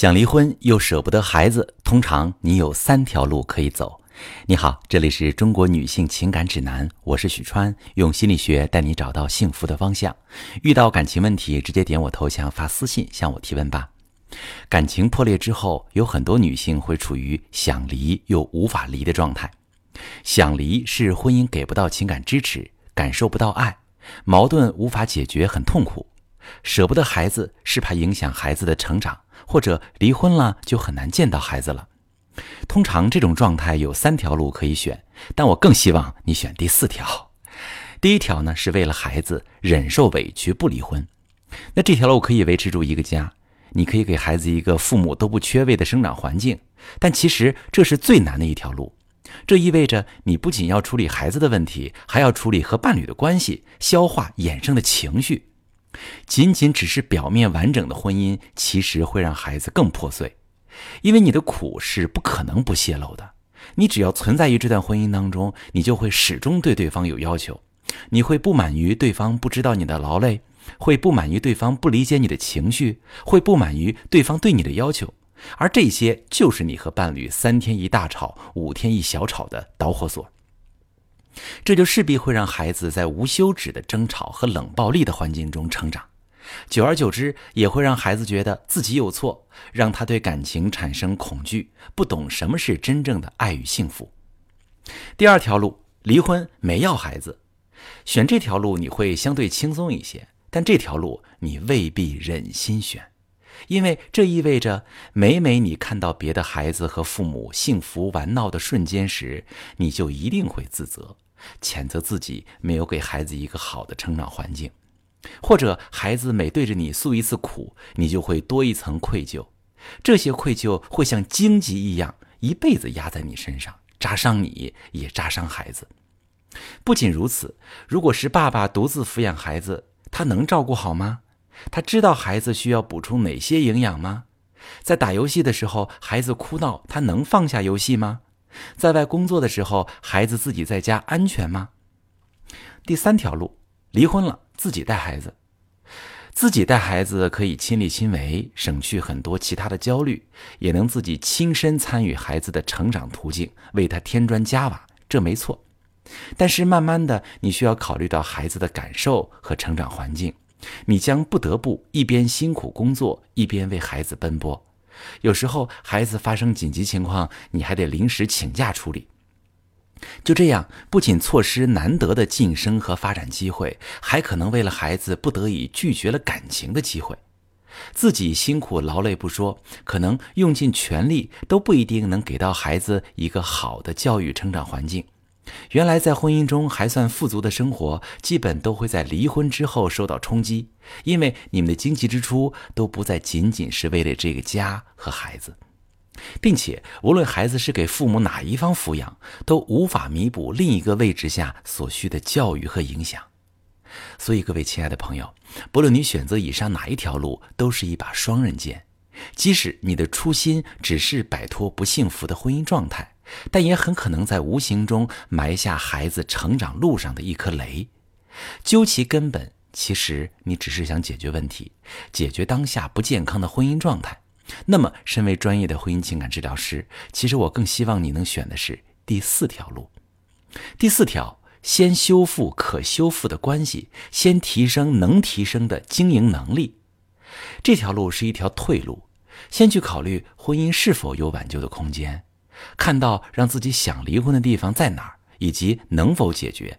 想离婚又舍不得孩子，通常你有三条路可以走。你好，这里是中国女性情感指南，我是许川，用心理学带你找到幸福的方向。遇到感情问题，直接点我头像发私信向我提问吧。感情破裂之后，有很多女性会处于想离又无法离的状态。想离是婚姻给不到情感支持，感受不到爱，矛盾无法解决，很痛苦。舍不得孩子是怕影响孩子的成长。或者离婚了就很难见到孩子了。通常这种状态有三条路可以选，但我更希望你选第四条。第一条呢是为了孩子忍受委屈不离婚，那这条路可以维持住一个家，你可以给孩子一个父母都不缺位的生长环境。但其实这是最难的一条路，这意味着你不仅要处理孩子的问题，还要处理和伴侣的关系，消化衍生的情绪。仅仅只是表面完整的婚姻，其实会让孩子更破碎，因为你的苦是不可能不泄露的。你只要存在于这段婚姻当中，你就会始终对对方有要求，你会不满于对方不知道你的劳累，会不满于对方不理解你的情绪，会不满于对方对你的要求，而这些就是你和伴侣三天一大吵，五天一小吵的导火索。这就势必会让孩子在无休止的争吵和冷暴力的环境中成长，久而久之，也会让孩子觉得自己有错，让他对感情产生恐惧，不懂什么是真正的爱与幸福。第二条路，离婚没要孩子，选这条路你会相对轻松一些，但这条路你未必忍心选，因为这意味着每每你看到别的孩子和父母幸福玩闹的瞬间时，你就一定会自责。谴责自己没有给孩子一个好的成长环境，或者孩子每对着你诉一次苦，你就会多一层愧疚。这些愧疚会像荆棘一样，一辈子压在你身上，扎伤你，也扎伤孩子。不仅如此，如果是爸爸独自抚养孩子，他能照顾好吗？他知道孩子需要补充哪些营养吗？在打游戏的时候，孩子哭闹，他能放下游戏吗？在外工作的时候，孩子自己在家安全吗？第三条路，离婚了自己带孩子，自己带孩子可以亲力亲为，省去很多其他的焦虑，也能自己亲身参与孩子的成长途径，为他添砖加瓦，这没错。但是慢慢的，你需要考虑到孩子的感受和成长环境，你将不得不一边辛苦工作，一边为孩子奔波。有时候孩子发生紧急情况，你还得临时请假处理。就这样，不仅错失难得的晋升和发展机会，还可能为了孩子不得已拒绝了感情的机会。自己辛苦劳累不说，可能用尽全力都不一定能给到孩子一个好的教育成长环境。原来在婚姻中还算富足的生活，基本都会在离婚之后受到冲击，因为你们的经济支出都不再仅仅是为了这个家和孩子，并且无论孩子是给父母哪一方抚养，都无法弥补另一个位置下所需的教育和影响。所以，各位亲爱的朋友，不论你选择以上哪一条路，都是一把双刃剑。即使你的初心只是摆脱不幸福的婚姻状态。但也很可能在无形中埋下孩子成长路上的一颗雷。究其根本，其实你只是想解决问题，解决当下不健康的婚姻状态。那么，身为专业的婚姻情感治疗师，其实我更希望你能选的是第四条路。第四条，先修复可修复的关系，先提升能提升的经营能力。这条路是一条退路，先去考虑婚姻是否有挽救的空间。看到让自己想离婚的地方在哪儿，以及能否解决。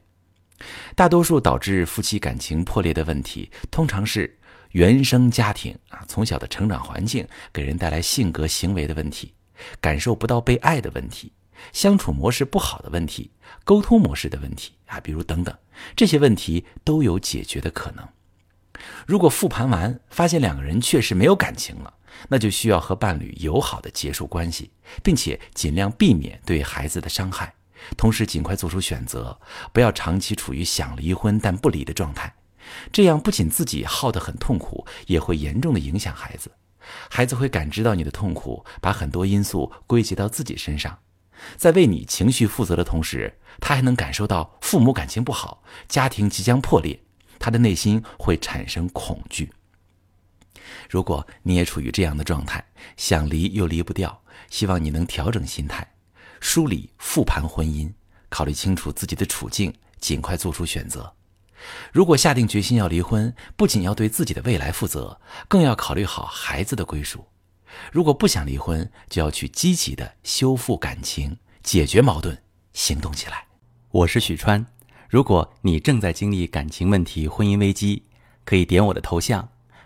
大多数导致夫妻感情破裂的问题，通常是原生家庭啊，从小的成长环境给人带来性格行为的问题，感受不到被爱的问题，相处模式不好的问题，沟通模式的问题啊，比如等等，这些问题都有解决的可能。如果复盘完发现两个人确实没有感情了。那就需要和伴侣友好的结束关系，并且尽量避免对孩子的伤害，同时尽快做出选择，不要长期处于想离婚但不离的状态。这样不仅自己耗得很痛苦，也会严重的影响孩子。孩子会感知到你的痛苦，把很多因素归结到自己身上，在为你情绪负责的同时，他还能感受到父母感情不好，家庭即将破裂，他的内心会产生恐惧。如果你也处于这样的状态，想离又离不掉，希望你能调整心态，梳理复盘婚姻，考虑清楚自己的处境，尽快做出选择。如果下定决心要离婚，不仅要对自己的未来负责，更要考虑好孩子的归属。如果不想离婚，就要去积极的修复感情，解决矛盾，行动起来。我是许川，如果你正在经历感情问题、婚姻危机，可以点我的头像，